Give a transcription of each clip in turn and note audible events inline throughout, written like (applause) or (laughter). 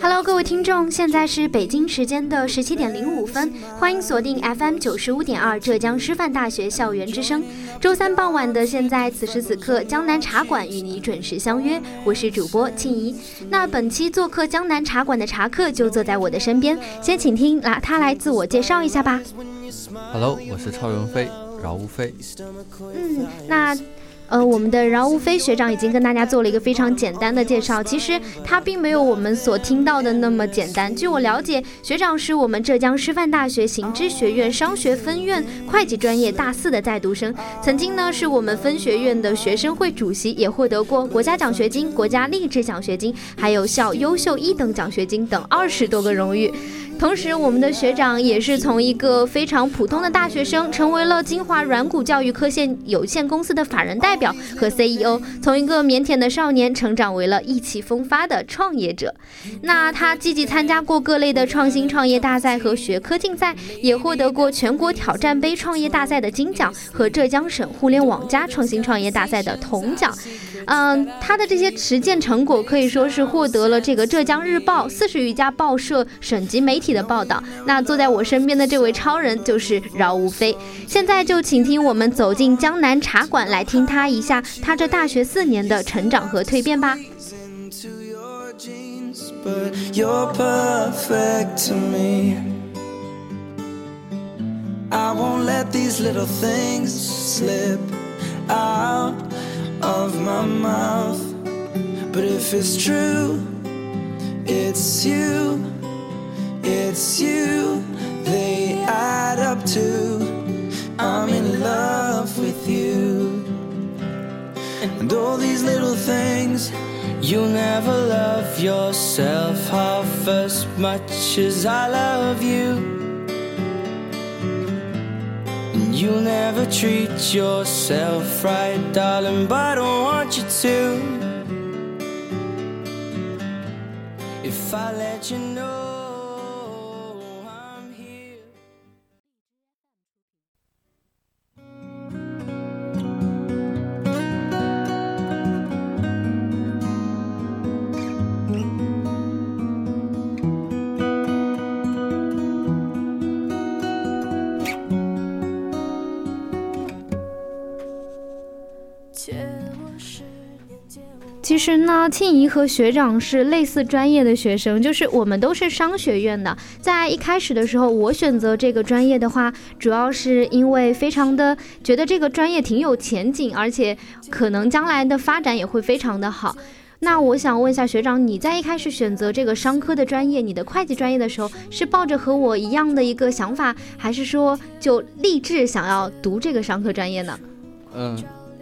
Hello，各位听众，现在是北京时间的十七点零五分，欢迎锁定 FM 九十五点二浙江师范大学校园之声。周三傍晚的现在，此时此刻，江南茶馆与你准时相约，我是主播庆怡。那本期做客江南茶馆的茶客就坐在我的身边，先请听那他来自我介绍一下吧。Hello，我是超人飞，饶无飞。嗯，那。呃，我们的饶无非学长已经跟大家做了一个非常简单的介绍，其实他并没有我们所听到的那么简单。据我了解，学长是我们浙江师范大学行知学院商学分院会计专业大四的在读生，曾经呢是我们分学院的学生会主席，也获得过国家奖学金、国家励志奖学金，还有校优秀一等奖学金等二十多个荣誉。同时，我们的学长也是从一个非常普通的大学生，成为了金华软谷教育科线有限公司的法人代表和 CEO，从一个腼腆的少年成长为了意气风发的创业者。那他积极参加过各类的创新创业大赛和学科竞赛，也获得过全国挑战杯创业大赛的金奖和浙江省互联网加创新创业大赛的铜奖。嗯，他的这些实践成果可以说是获得了这个浙江日报四十余家报社省级媒体的报道。那坐在我身边的这位超人就是饶无非。现在就请听我们走进江南茶馆，来听他一下他这大学四年的成长和蜕变吧。Of my mouth. But if it's true, it's you, it's you, they add up to I'm in love with you. And all these little things, you'll never love yourself half as much as I love you. You'll never treat yourself right, darling, but I don't want you to. If I let you know. 实呢，庆怡和学长是类似专业的学生，就是我们都是商学院的。在一开始的时候，我选择这个专业的话，主要是因为非常的觉得这个专业挺有前景，而且可能将来的发展也会非常的好。那我想问一下学长，你在一开始选择这个商科的专业，你的会计专业的时候，是抱着和我一样的一个想法，还是说就立志想要读这个商科专业呢？嗯。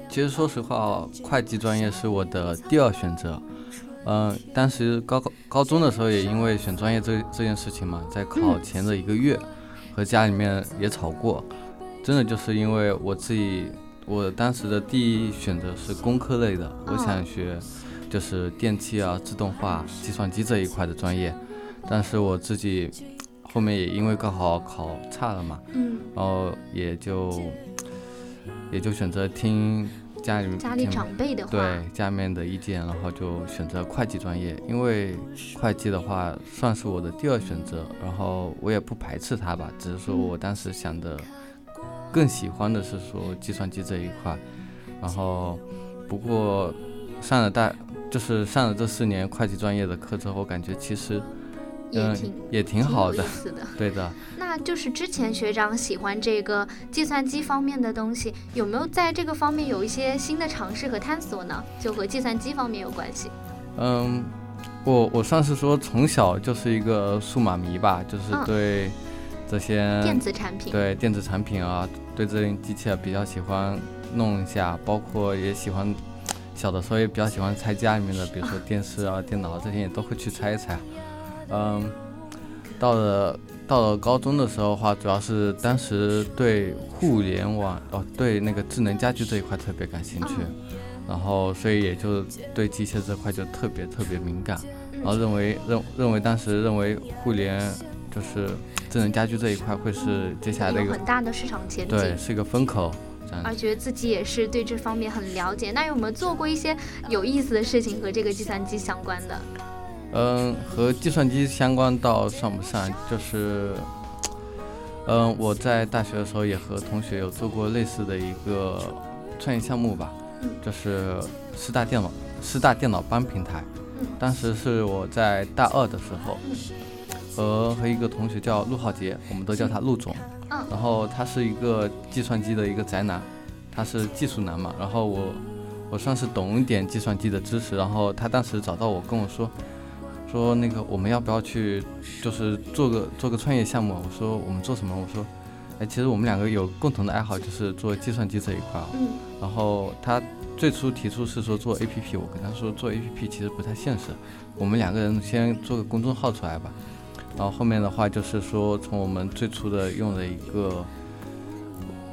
其实说实话，会计专业是我的第二选择。嗯，当时高高高中的时候，也因为选专业这这件事情嘛，在考前的一个月，和家里面也吵过。真的就是因为我自己，我当时的第一选择是工科类的，我想学就是电气啊、自动化、计算机这一块的专业。但是我自己后面也因为高考考差了嘛，嗯，然后也就也就选择听。家里家里长辈的话，对家里面的意见，然后就选择会计专业，因为会计的话算是我的第二选择，然后我也不排斥它吧，只是说我当时想的更喜欢的是说计算机这一块，然后不过上了大就是上了这四年会计专业的课之后，感觉其实嗯也挺也挺好的。对的。那就是之前学长喜欢这个计算机方面的东西，有没有在这个方面有一些新的尝试和探索呢？就和计算机方面有关系。嗯，我我算是说从小就是一个数码迷吧，就是嗯对这些电子产品，对电子产品啊，对这些机器啊比较喜欢弄一下，包括也喜欢小的时候也比较喜欢拆家里面的，比如说电视啊、电脑啊这些也都会去拆一拆。嗯，到了到了高中的时候的话，主要是当时对互联网哦，对那个智能家居这一块特别感兴趣，然后所以也就对机械这块就特别特别敏感，然后认为认认为当时认为互联就是智能家居这一块会是接下来的一个很大的市场前景。对是一个风口，而觉得自己也是对这方面很了解。那有没有做过一些有意思的事情和这个计算机相关的？嗯，和计算机相关倒算不上，就是，嗯，我在大学的时候也和同学有做过类似的一个创业项目吧，就是师大电脑师大电脑班平台，当时是我在大二的时候，和和一个同学叫陆浩杰，我们都叫他陆总，嗯。然后他是一个计算机的一个宅男，他是技术男嘛，然后我我算是懂一点计算机的知识，然后他当时找到我跟我说。说那个我们要不要去，就是做个做个创业项目？我说我们做什么？我说，哎，其实我们两个有共同的爱好，就是做计算机这一块。嗯，然后他最初提出是说做 APP，我跟他说做 APP 其实不太现实，我们两个人先做个公众号出来吧。然后后面的话就是说，从我们最初的用了一个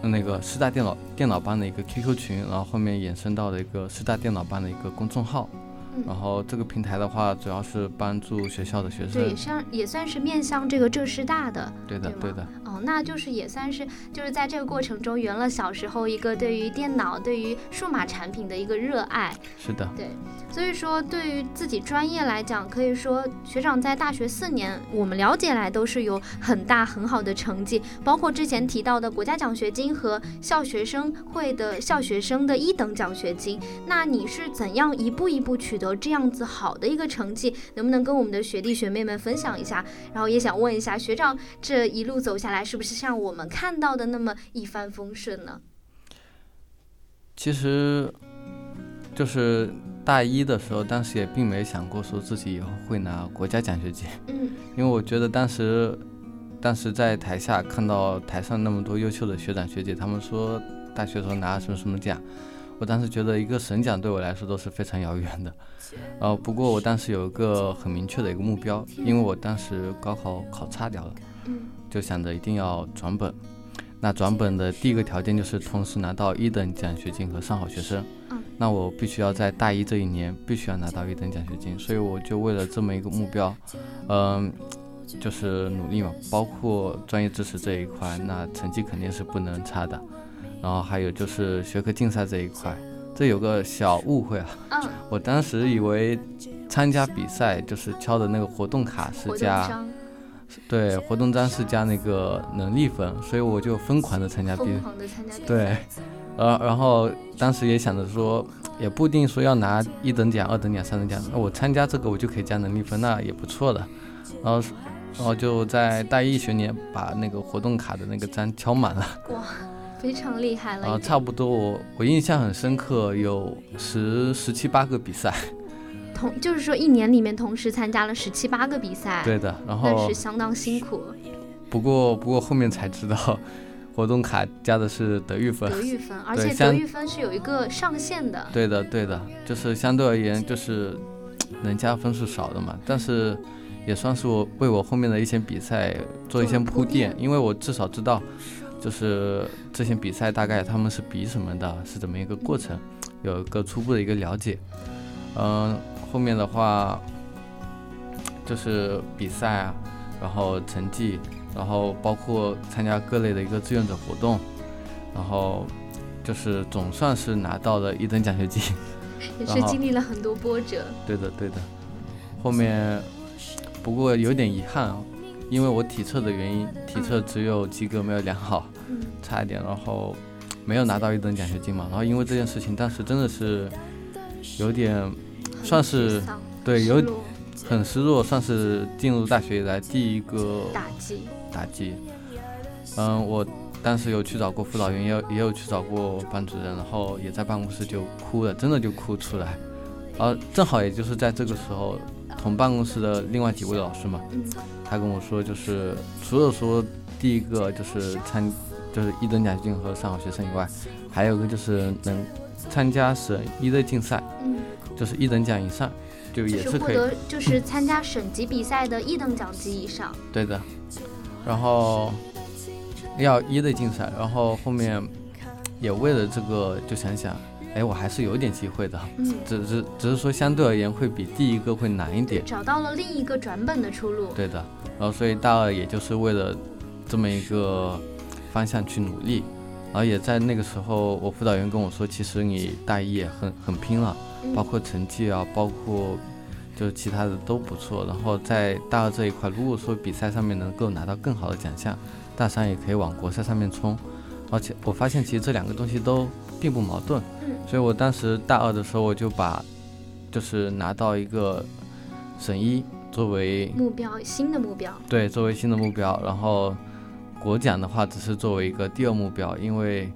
那个师大电脑电脑班的一个 QQ 群，然后后面衍生到了一个师大电脑班的一个公众号。嗯然后这个平台的话，主要是帮助学校的学对，也生。算也算是面向这个浙师大的。对的，对对的，哦，那就是也算是就是在这个过程中圆了小时候一个对于电脑、对于数码产品的一个热爱。是的。对，所以说对于自己专业来讲，可以说学长在大学四年，我们了解来都是有很大很好的成绩，包括之前提到的国家奖学金和校学生会的校学生的一等奖学金。那你是怎样一步一步取得这样子好的一个成绩？能不能跟我们的学弟学妹们分享一下？然后也想问一下学长，这一路走下来，是不是像我们看到的那么一帆风顺呢？其实，就是大一的时候，当时也并没想过说自己以后会拿国家奖学金，嗯因为我觉得当时，当时在台下看到台上那么多优秀的学长学姐，他们说大学时候拿什么什么奖，我当时觉得一个省奖对我来说都是非常遥远的。(laughs) 呃，不过我当时有一个很明确的一个目标，因为我当时高考考差掉了，嗯就想着一定要转本。那转本的第一个条件就是同时拿到一等奖学金和上好学生。嗯那我必须要在大一这一年必须要拿到一等奖学金，所以我就为了这么一个目标，嗯、就是努力嘛，包括专业知识这一块，那成绩肯定是不能差的。然后还有就是学科竞赛这一块，这有个小误会啊，嗯，我当时以为参加比赛就是敲的那个活动卡是加章对活动章是加那个能力分，所以我就疯狂的参加比疯狂的参加比赛。对，呃，然后当时也想着说，也不一定说要拿一等奖、二等奖、三等奖，那我参加这个我就可以加能力分，那也不错的。然后，然后就在大一学年把那个活动卡的那个章敲满了，哇，非常厉害了然后。差不多我我印象很深刻，有十十七八个比赛，同就是说一年里面同时参加了十七八个比赛，对的。然后那是相当辛苦。不过不过后面才知道，活动卡加的是德育分。德育分，(laughs) 而且德育分是有一个上限的。对的，对的，就是相对而言，就是能加分是少的嘛，但是也算是我为我后面的一些比赛做一些铺垫因为我至少知道，就是这些比赛大概他们是比什么的，是怎么一个过程，有一个初步的一个了解。嗯，后面的话就是比赛啊，然后成绩，然后包括参加各类的一个志愿者活动，然后就是总算是拿到了一等奖学金。也是经历了很多波折。对的，对的。后面不过有点遗憾，因为我体测的原因，体测只有及格没有良好，差一点，然后没有拿到一等奖学金嘛。然后因为这件事情，当时真的是有点算是对有很失落，算是进入大学以来第一个打击。打击。嗯，我。当时有去找过辅导员，也有也有去找过班主任，然后也在办公室就哭了，真的就哭出来。而正好也就是在这个时候，同办公室的另外几位老师嘛，他跟我说，就是除了说第一个就是参就是一等奖学金和上好学生以外，还有个就是能参加省一类竞赛，就是一等奖以上，就也是可以，就是参加省级比赛的一等奖及以上。对的，然后。要一类竞赛，然后后面也为了这个就想想，哎，我还是有点机会的，嗯，只是只是说相对而言会比第一个会难一点，找到了另一个转本的出路。对的，然后所以大二也就是为了这么一个方向去努力，然后也在那个时候，我辅导员跟我说，其实你大一也很很拼了，包括成绩啊，包括就是其他的都不错，然后在大二这一块，如果说比赛上面能够拿到更好的奖项。大三也可以往国赛上面冲，而且我发现其实这两个东西都并不矛盾，所以我当时大二的时候我就把就是拿到一个省一作为目标，新的目标，对，作为新的目标，然后国奖的话只是作为一个第二目标，因为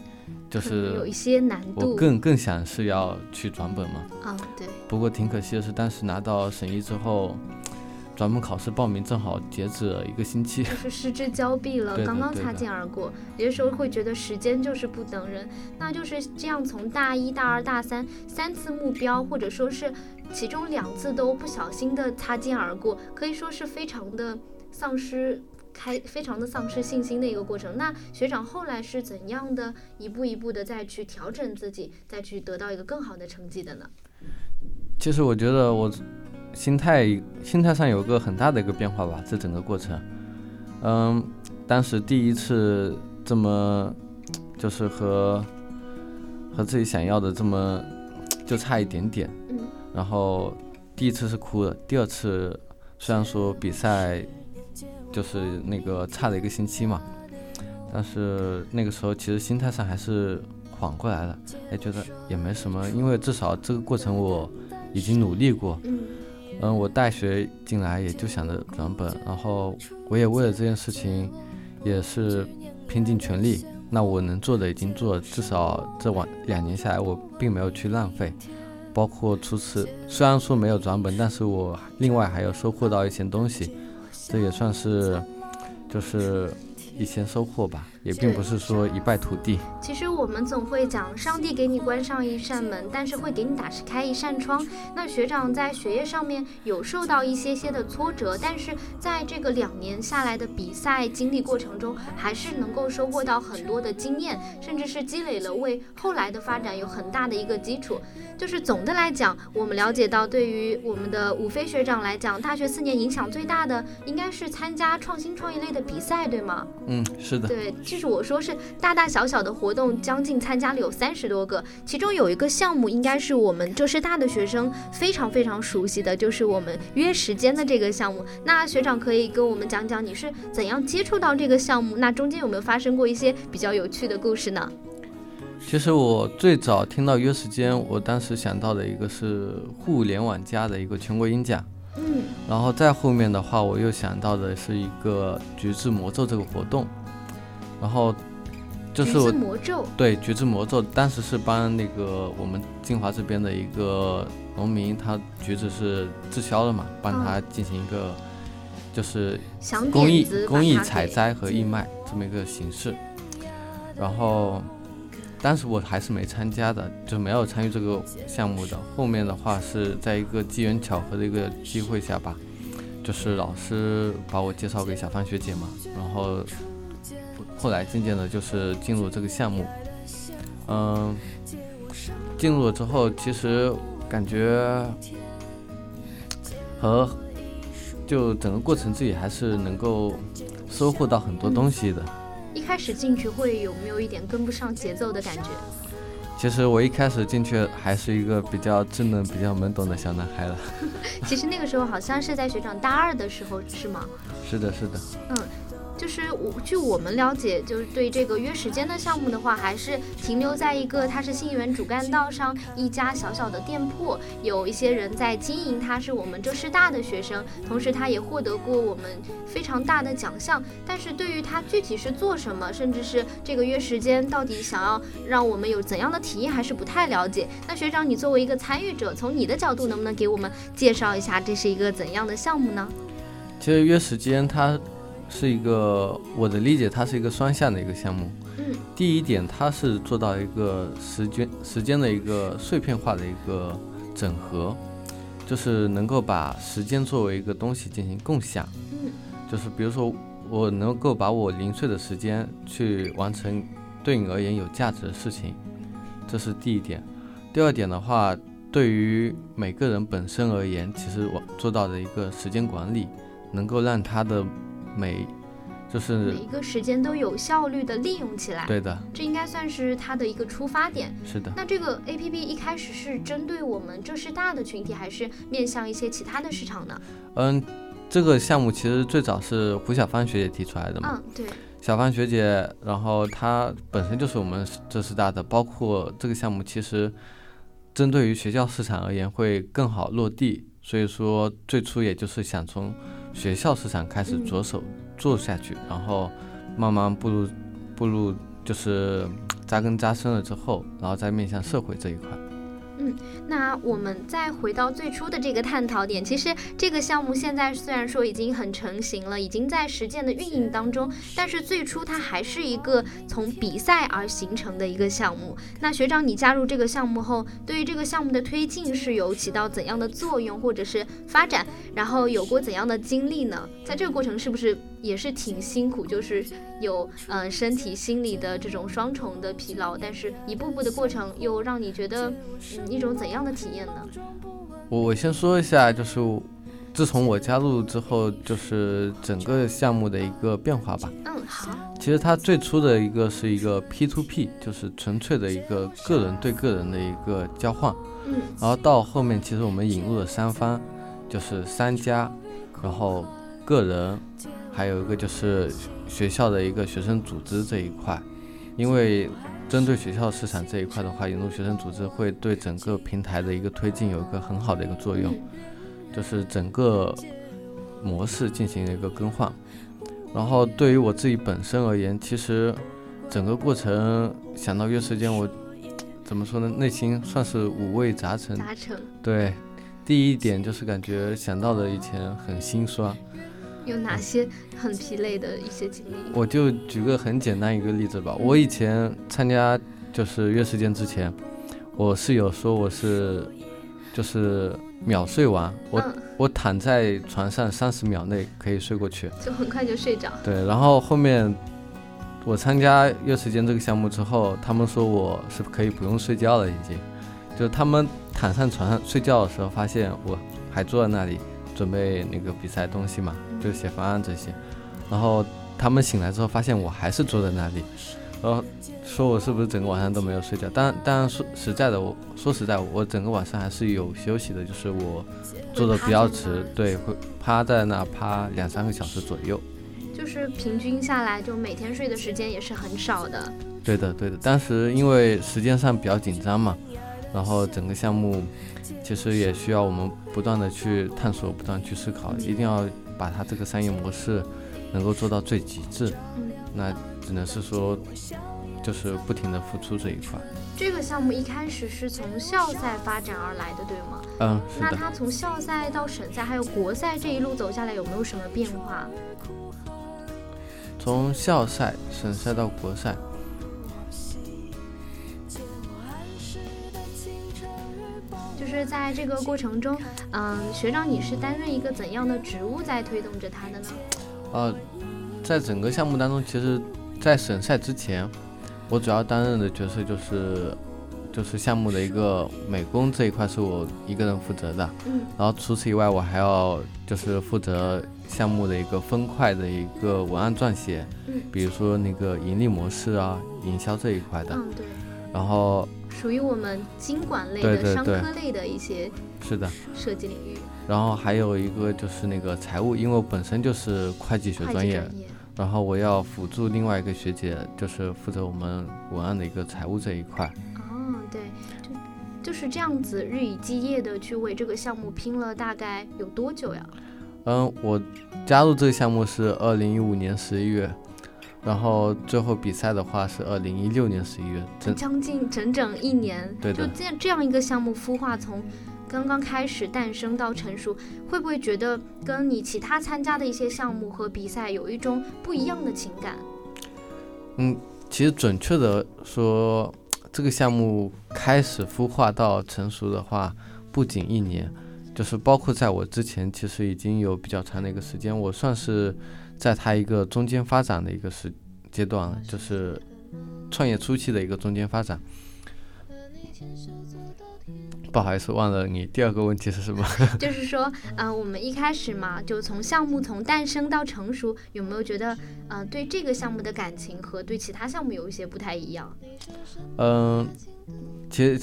就是有一些难度，我更更想是要去转本嘛，啊，对，不过挺可惜的是当时拿到省一之后。转本考试报名正好截止了一个星期，就是失之交臂了，(laughs) 刚刚擦肩而过。有些时候会觉得时间就是不等人，那就是这样从大一大二大三三次目标，或者说是其中两次都不小心的擦肩而过，可以说是非常的丧失开，非常的丧失信心的一个过程。那学长后来是怎样的一步一步的再去调整自己，再去得到一个更好的成绩的呢？其实我觉得我。心态心态上有个很大的一个变化吧，这整个过程，嗯，当时第一次这么，就是和和自己想要的这么就差一点点，嗯，然后第一次是哭了，第二次虽然说比赛就是那个差了一个星期嘛，但是那个时候其实心态上还是缓过来了，哎，觉得也没什么，因为至少这个过程我已经努力过，嗯。嗯，我大学进来也就想着转本，然后我也为了这件事情，也是拼尽全力。那我能做的已经做了，至少这晚两年下来，我并没有去浪费。包括初次，虽然说没有转本，但是我另外还有收获到一些东西，这也算是，就是。一些收获吧，也并不是说一败涂地。其实我们总会讲，上帝给你关上一扇门，但是会给你打开一扇窗。那学长在学业上面有受到一些些的挫折，但是在这个两年下来的比赛经历过程中，还是能够收获到很多的经验，甚至是积累了为后来的发展有很大的一个基础。就是总的来讲，我们了解到，对于我们的武飞学长来讲，大学四年影响最大的应该是参加创新创业类的比赛，对吗？嗯，是的，对，就是我说是大大小小的活动，将近参加了有三十多个，其中有一个项目应该是我们浙师大的学生非常非常熟悉的，就是我们约时间的这个项目。那学长可以跟我们讲讲你是怎样接触到这个项目？那中间有没有发生过一些比较有趣的故事呢？其实我最早听到约时间，我当时想到的一个是互联网加的一个全国演讲。嗯，然后再后面的话，我又想到的是一个橘子魔咒这个活动，然后就是我魔咒对橘子魔咒，当时是帮那个我们金华这边的一个农民，他橘子是滞销了嘛，帮他进行一个就是公益公益采摘和义卖这么一个形式，然后。当时我还是没参加的，就没有参与这个项目的。后面的话是在一个机缘巧合的一个机会下吧，就是老师把我介绍给小芳学姐嘛，然后后来渐渐的就是进入这个项目。嗯，进入了之后，其实感觉和就整个过程自己还是能够收获到很多东西的。一开始进去会有没有一点跟不上节奏的感觉？其实我一开始进去还是一个比较稚嫩、比较懵懂的小男孩了。(laughs) 其实那个时候好像是在学长大二的时候，是吗？是的，是的。嗯。就是我据我们了解，就是对这个约时间的项目的话，还是停留在一个它是信源主干道上一家小小的店铺，有一些人在经营。他是我们浙师大的学生，同时他也获得过我们非常大的奖项。但是对于他具体是做什么，甚至是这个约时间到底想要让我们有怎样的体验，还是不太了解。那学长，你作为一个参与者，从你的角度，能不能给我们介绍一下这是一个怎样的项目呢？其实约时间它。是一个我的理解，它是一个双向的一个项目。嗯，第一点，它是做到一个时间时间的一个碎片化的一个整合，就是能够把时间作为一个东西进行共享。嗯，就是比如说，我能够把我零碎的时间去完成对你而言有价值的事情，这是第一点。第二点的话，对于每个人本身而言，其实我做到的一个时间管理，能够让他的。每就是每一个时间都有效率的利用起来，对的，这应该算是它的一个出发点。是的。那这个 A P P 一开始是针对我们浙师大的群体，还是面向一些其他的市场呢？嗯，这个项目其实最早是胡小芳学姐提出来的嘛。嗯，对。小芳学姐，然后她本身就是我们浙师大的，包括这个项目其实针对于学校市场而言会更好落地，所以说最初也就是想从。学校市场开始着手做下去，然后慢慢步入步入就是扎根扎深了之后，然后再面向社会这一块。嗯，那我们再回到最初的这个探讨点，其实这个项目现在虽然说已经很成型了，已经在实践的运营当中，但是最初它还是一个从比赛而形成的一个项目。那学长，你加入这个项目后，对于这个项目的推进是有起到怎样的作用，或者是发展，然后有过怎样的经历呢？在这个过程是不是？也是挺辛苦，就是有嗯身体心理的这种双重的疲劳，但是一步步的过程又让你觉得嗯一种怎样的体验呢？我我先说一下，就是自从我加入之后，就是整个项目的一个变化吧。嗯，好。其实它最初的一个是一个 P to P，就是纯粹的一个个人对个人的一个交换。嗯。然后到后面，其实我们引入了三方，就是三家，然后个人。还有一个就是学校的一个学生组织这一块，因为针对学校市场这一块的话，引入学生组织会对整个平台的一个推进有一个很好的一个作用，就是整个模式进行了一个更换。然后对于我自己本身而言，其实整个过程想到约时间，我怎么说呢？内心算是五味杂陈。杂陈。对，第一点就是感觉想到的以前很心酸。有哪些很疲累的一些经历？我就举个很简单一个例子吧。我以前参加就是约时间之前，我室友说我是就是秒睡完，我我躺在床上三十秒内可以睡过去，就很快就睡着。对，然后后面我参加约时间这个项目之后，他们说我是可以不用睡觉了，已经，就是他们躺上床上睡觉的时候，发现我还坐在那里。准备那个比赛东西嘛，就写方案这些，然后他们醒来之后发现我还是坐在那里，然后说我是不是整个晚上都没有睡觉？当然，当然说实在的，我说实在，我整个晚上还是有休息的，就是我坐的比较迟，对，会趴在那趴两三个小时左右。就是平均下来，就每天睡的时间也是很少的。对的，对的。当时因为时间上比较紧张嘛，然后整个项目。其实也需要我们不断的去探索，不断去思考，一定要把它这个商业模式能够做到最极致。嗯，那只能是说，就是不停的付出这一块。这个项目一开始是从校赛发展而来的，对吗？嗯，那它从校赛到省赛还有国赛这一路走下来，有没有什么变化？从校赛、省赛到国赛。在这个过程中，嗯，学长，你是担任一个怎样的职务在推动着他的呢？呃，在整个项目当中，其实，在省赛之前，我主要担任的角色就是，就是项目的一个美工这一块是我一个人负责的。嗯。然后除此以外，我还要就是负责项目的一个分块的一个文案撰写。嗯。比如说那个盈利模式啊，营销这一块的。嗯，对。然后。属于我们经管类的、对对对商科类的一些是的。设计领域，然后还有一个就是那个财务，因为我本身就是会计学专业，专业。然后我要辅助另外一个学姐，就是负责我们文案的一个财务这一块。哦，对，就就是这样子日以继夜的去为这个项目拼了，大概有多久呀？嗯，我加入这个项目是二零一五年十一月，然后最后比赛的话是二零一六年十一月，整将近整整一年。对的就这样这样一个项目孵化，从刚刚开始诞生到成熟，会不会觉得跟你其他参加的一些项目和比赛有一种不一样的情感？嗯，其实准确的说，这个项目开始孵化到成熟的话，不仅一年，就是包括在我之前，其实已经有比较长的一个时间，我算是在它一个中间发展的一个时阶段，就是创业初期的一个中间发展。不好意思，忘了你第二个问题是什么？(laughs) 就是说，呃，我们一开始嘛，就从项目从诞生到成熟，有没有觉得，呃，对这个项目的感情和对其他项目有一些不太一样？嗯，其实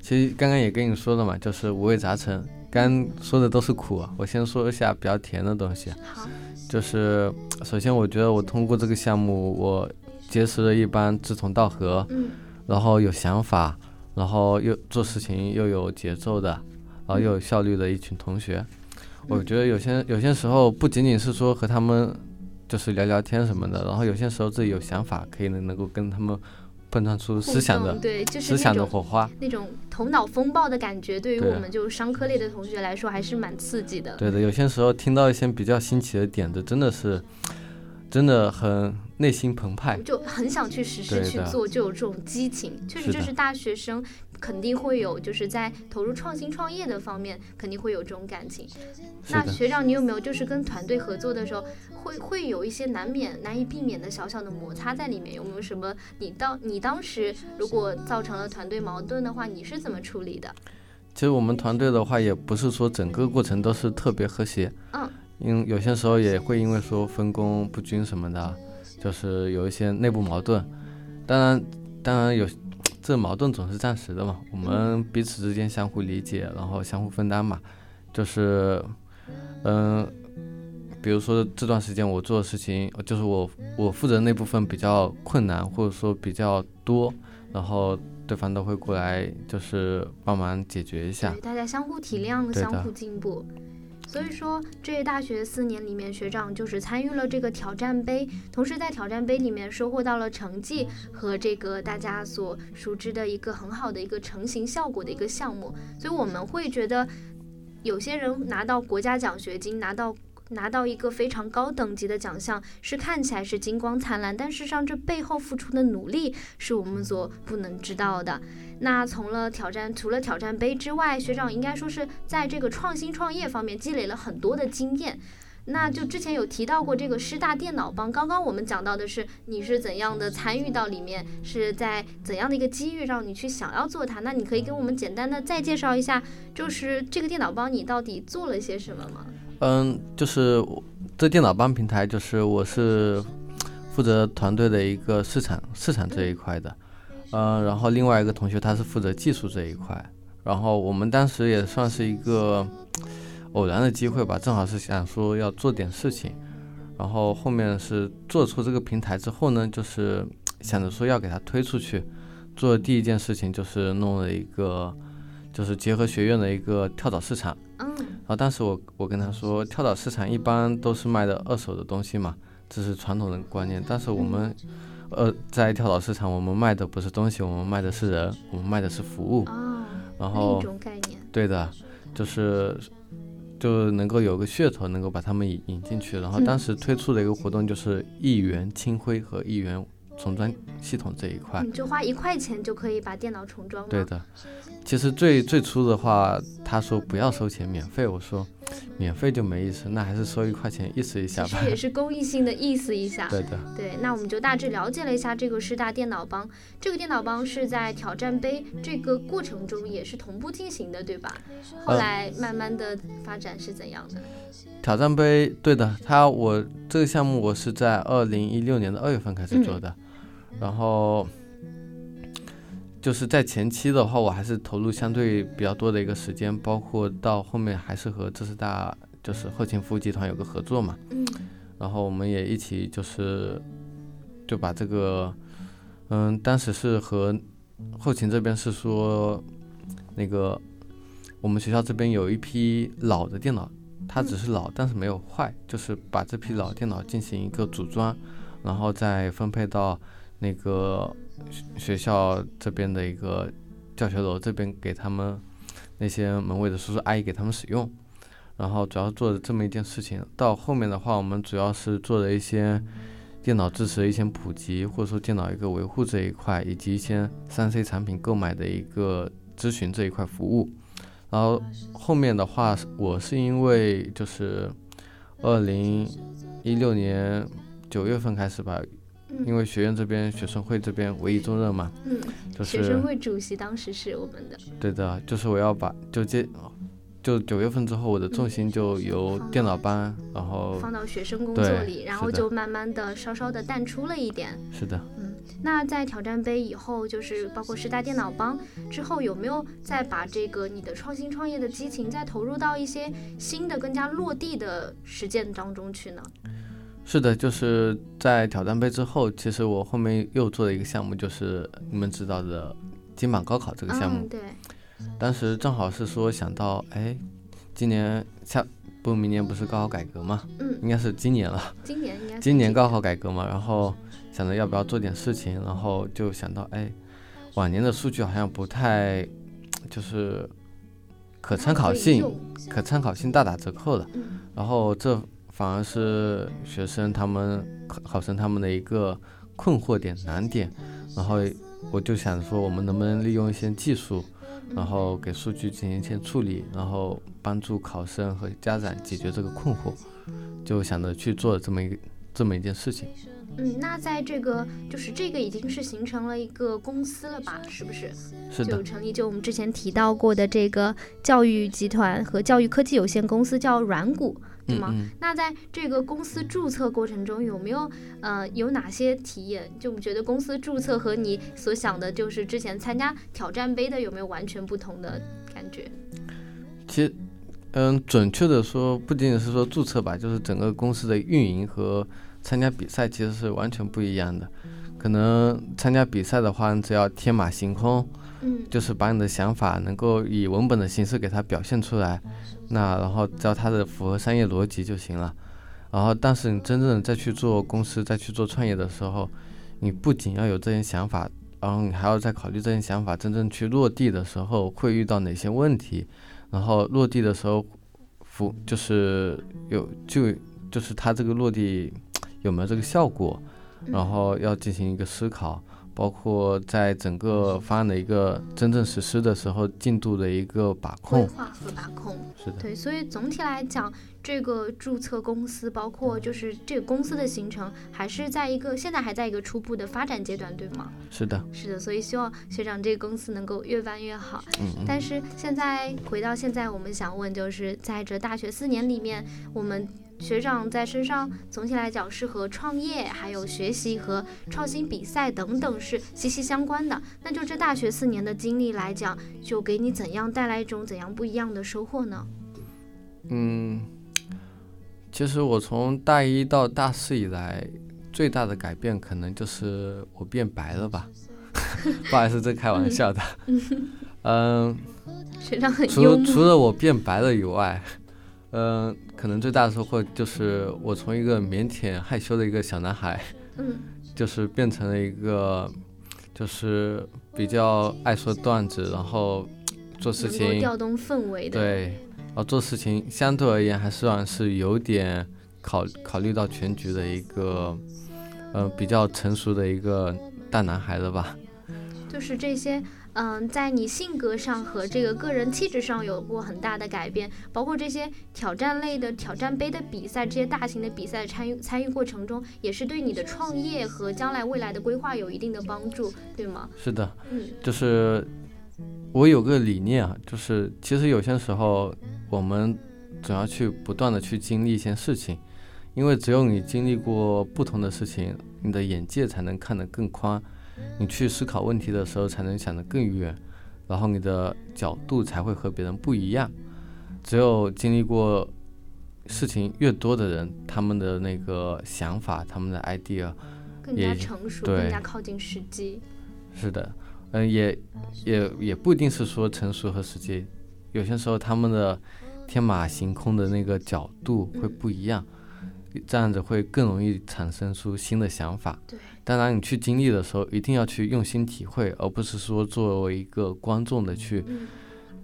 其实刚刚也跟你说了嘛，就是五味杂陈。刚说的都是苦啊，我先说一下比较甜的东西。好，就是首先，我觉得我通过这个项目，我结识了一帮志同道合，嗯然后有想法，然后又做事情又有节奏的，然后又有效率的一群同学。我觉得有些有些时候不仅仅是说和他们就是聊聊天什么的，然后有些时候自己有想法，可以能能够跟他们碰撞出思想的对，就是思想的火花。那种头脑风暴的感觉，对于我们就商科类的同学来说，还是蛮刺激的。对的，有些时候听到一些比较新奇的点子，真的是真的很内心澎湃。就很想去实施去做，就有这种激情。确实，就是大学生肯定会有，就是在投入创新创业的方面，肯定会有这种感情。那学长，你有没有就是跟团队合作的时候，会会有一些难免难以避免的小小的摩擦在里面？有没有什么你当你当时如果造成了团队矛盾的话，你是怎么处理的？其实我们团队的话，也不是说整个过程都是特别和谐。嗯。因有些时候也会因为说分工不均什么的，就是有一些内部矛盾。当然，当然有这矛盾总是暂时的嘛，我们彼此之间相互理解，然后相互分担嘛。就是，嗯、比如说这段时间我做的事情，就是我我负责那部分比较困难，或者说比较多，然后对方都会过来就是帮忙解决一下对，。大家相互体谅，相互进步。所以说，这大学四年里面，学长就是参与了这个挑战杯，同时在挑战杯里面收获到了成绩和这个大家所熟知的一个很好的一个成型效果的一个项目。所以我们会觉得，有些人拿到国家奖学金，拿到拿到一个非常高等级的奖项，是看起来是金光灿烂，但事实上这背后付出的努力是我们所不能知道的。那从了挑战，除了挑战杯之外，学长应该说是在这个创新创业方面积累了很多的经验。那就之前有提到过这个师大电脑帮，刚刚我们讲到的是你是怎样的参与到里面，是在怎样的一个机遇让你去想要做它？那你可以给我们简单的再介绍一下，就是这个电脑帮你到底做了些什么吗？嗯，就是这电脑帮平台，就是我是负责团队的一个市场市场这一块的，嗯，然后另外一个同学他是负责技术这一块，然后我们当时也算是一个偶然的机会吧，正好是想说要做点事情，然后后面是做出这个平台之后呢，就是想着说要给它推出去，做的第一件事情就是弄了一个，就是结合学院的一个跳蚤市场。嗯，后当时我我跟他说，跳蚤市场一般都是卖的二手的东西嘛，这是传统的观念。但是我们，呃，在跳蚤市场，我们卖的不是东西，我们卖的是人，我们卖的是服务。哦，然后对的，就是就能够有个噱头，能够把他们引引进去。然后当时推出的一个活动就是一元清灰和一元重装系统这一块。你，就花一块钱就可以把电脑重装吗？对的，其实最最初的话，他说不要收钱，免费。我说免费就没意思，那还是收一块钱意思一下吧其实。也是公益性的意思一下。(laughs) 对的，对，那我们就大致了解了一下这个师大电脑帮。这个电脑帮是在挑战杯这个过程中也是同步进行的，对吧？后呃来慢慢的发展是怎样的？挑战杯，对的，他我这个项目我是在二零一六年的二月份开始做的，然后就是在前期的话，我还是投入相对比较多的一个时间，包括到后面还是和浙师大就是后勤服务集团有个合作嘛，嗯。然后我们也一起就是就把这个，嗯，当时是和后勤这边是说，那个我们学校这边有一批老的电脑，它只是老，但是没有坏，就是把这批老电脑进行一个组装，然后再分配到那个学校这边的一个教学楼这边给他们那些门卫的叔叔阿姨给他们使用。然后主要做的这么一件事情，到后面的话，我们主要是做的一些电脑知识的一些普及，或者说电脑一个维护这一块，以及一些三 C 产品购买的一个咨询这一块服务。然后后面的话，我是因为就是二零一六年九月份开始吧，因为学院这边学生会这边委以重任嘛，嗯，就是学生会主席当时是我们的，对的，就是我要把就接就九月份之后，我的重心就由电脑班，然后放到学生工作里，然后就慢慢的稍稍的淡出了一点。是的。嗯那在挑战杯以后，就是包括师大电脑帮之后，有没有再把这个你的创新创业的激情再投入到一些新的、更加落地的实践当中去呢？是的，就是在挑战杯之后，其实我后面又做了一个项目，就是你们知道的金榜高考这个项目。嗯，对，当时正好是说想到，哎，今年下不明年不是高考改革吗？嗯，应该是今年了，今年应该今年高考改革嘛，然后想着要不要做点事情，然后就想到，哎，往年的数据好像不太，就是可参考性，可参考性大打折扣了。嗯然后这反而是学生他们考考生他们的一个困惑点、难点。然后我就想说，我们能不能利用一些技术，然后给数据进行一些处理，然后帮助考生和家长解决这个困惑，就想着去做这么一个这么一件事情。嗯，那在这个就是这个已经是形成了一个公司了吧？是不是？是的就，成立就我们之前提到过的这个教育集团和教育科技有限公司叫软谷，对吗？嗯嗯。那在这个公司注册过程中，有没有呃有哪些体验？就我们觉得公司注册和你所想的，就是之前参加挑战杯的，有没有完全不同的感觉？其实，嗯，准确的说，不仅仅是说注册吧，就是整个公司的运营和参加比赛其实是完全不一样的。可能参加比赛的话，你只要天马行空，嗯就是把你的想法能够以文本的形式给它表现出来，那然后只要它的符合商业逻辑就行了。然后，但是你真正再去做公司、再去做创业的时候，你不仅要有这些想法，然后你还要再考虑这些想法真正去落地的时候会遇到哪些问题，然后落地的时候，符就是有就就是它这个落地 (tsk) 有没有这个效果，然后要进行一个思考。包括在整个方案的一个真正实施的时候，进度的一个把控，规划和把控。是的，对，所以总体来讲，这个注册公司，包括就是这个公司的形成，还是在一个现在还在一个初步的发展阶段，对吗？是的，是的，所以希望学长这个公司能够越办越好。嗯嗯，但是现在回到现在，我们想问，就是在这大学四年里面，我们学长在身上总体来讲是和创业、还有学习和创新比赛等等是息息相关的。那就这大学四年的经历来讲，就给你怎样带来一种怎样不一样的收获呢？嗯，其实我从大一到大四以来，最大的改变可能就是我变白了吧。(laughs) 不好意思，这开玩笑的。(laughs) 嗯，学长很。除除了我变白了以外，嗯，可能最大的收获就是我从一个腼腆害羞的一个小男孩，嗯 (laughs) 就是变成了一个，就是比较爱说段子，然后做事情调动氛围的。对，然后做事情相对而言还算是有点考考虑到全局的一个，呃，比较成熟的一个大男孩了吧。就是这些，嗯，在你性格上和这个个人气质上有过很大的改变，包括这些挑战类的挑战杯的比赛，这些大型的比赛参与参与过程中，也是对你的创业和将来未来的规划有一定的帮助，对吗？是的，嗯就是我有个理念啊，就是其实有些时候我们总要去不断的去经历一些事情，因为只有你经历过不同的事情，你的眼界才能看得更宽。你去思考问题的时候才能想得更远，然后你的角度才会和别人不一样。只有经历过事情越多的人，他们的那个想法，他们的 idea 更加成熟，更加靠近实际。是的，嗯，也也也不一定是说成熟和实际，有些时候他们的天马行空的那个角度会不一样，这样子会更容易产生出新的想法。对，当然你去经历的时候，一定要去用心体会，而不是说作为一个观众的去。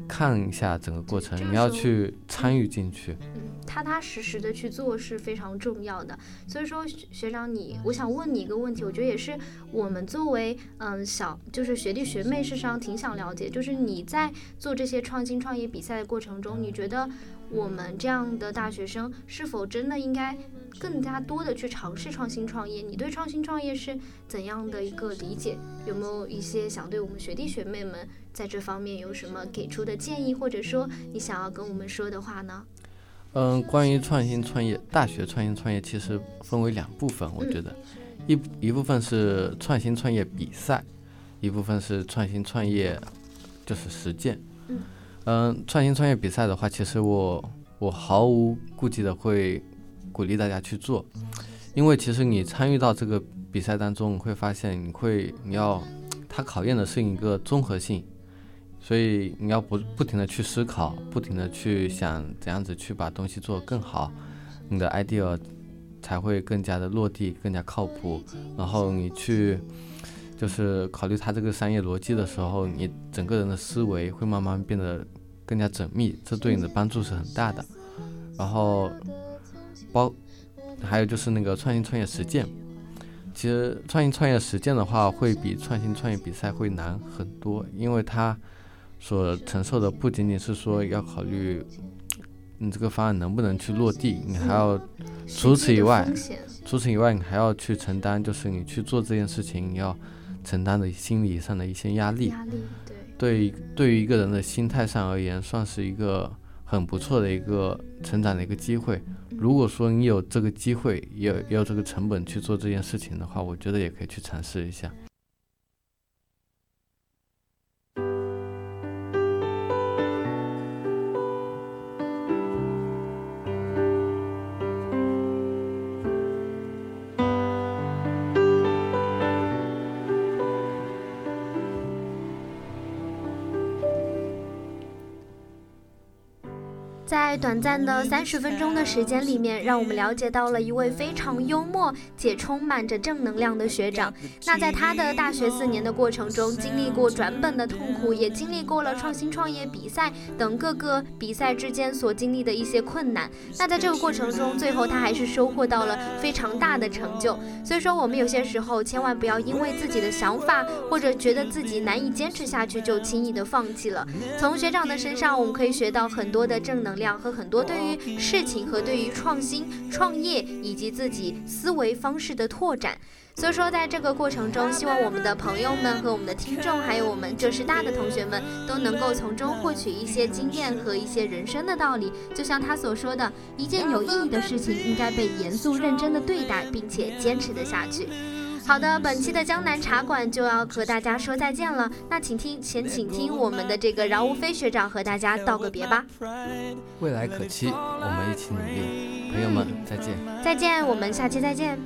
看一下整个过程，你要去参与进去，嗯，踏踏实实的去做是非常重要的。所以说，学长你，我想问你一个问题，我觉得也是我们作为嗯小就是学弟学妹，事实上挺想了解，就是你在做这些创新创业比赛的过程中，你觉得我们这样的大学生是否真的应该？更加多的去尝试创新创业，你对创新创业是怎样的一个理解？有没有一些想对我们学弟学妹们在这方面有什么给出的建议，或者说你想要跟我们说的话呢？嗯，关于创新创业，大学创新创业其实分为两部分，我觉得一一部分是创新创业比赛，一部分是创新创业就是实践。嗯，创新创业比赛的话，其实我我毫无顾忌的会。鼓励大家去做，因为其实你参与到这个比赛当中，你会发现你会你要，(tsk) 它考验的是一个综合性，所以你要不不停的去思考，不停的去想怎样子去把东西做得更好，你的 idea 才会更加的落地，更加靠谱。然后你去就是考虑它这个商业逻辑的时候，你整个人的思维会慢慢变得更加缜密，这对你的帮助是很大的。然后。包，还有就是那个创新创业实践，其实创新创业实践的话，会比创新创业比赛会难很多，因为它所承受的不仅仅是说要考虑你这个方案能不能去落地，你还要除此以外，除此以外，你还要去承担，就是你去做这件事情你要承担的心理上的一些压力。压力，对。对，对于一个人的心态上而言，算是一个。很不错的一个成长的一个机会。如果说你有这个机会，也也有这个成本去做这件事情的话，我觉得也可以去尝试一下。短暂的三十分钟的时间里面，让我们了解到了一位非常幽默且充满着正能量的学长。那在他的大学四年的过程中，经历过转本的痛苦，也经历过了创新创业比赛等各个比赛之间所经历的一些困难。那在这个过程中，最后他还是收获到了非常大的成就。所以说，我们有些时候千万不要因为自己的想法或者觉得自己难以坚持下去，就轻易的放弃了。从学长的身上，我们可以学到很多的正能。量和很多对于事情和对于创新创业以及自己思维方式的拓展，所以说在这个过程中，希望我们的朋友们和我们的听众，还有我们浙师大的同学们，都能够从中获取一些经验和一些人生的道理。就像他所说的，一件有意义的事情应该被严肃认真的对待，并且坚持的下去。好的，本期的江南茶馆就要和大家说再见了。那请听，先请听我们的这个饶无非学长和大家道个别吧。未来可期，我们一起努力，朋友们再见。再见，我们下期再见。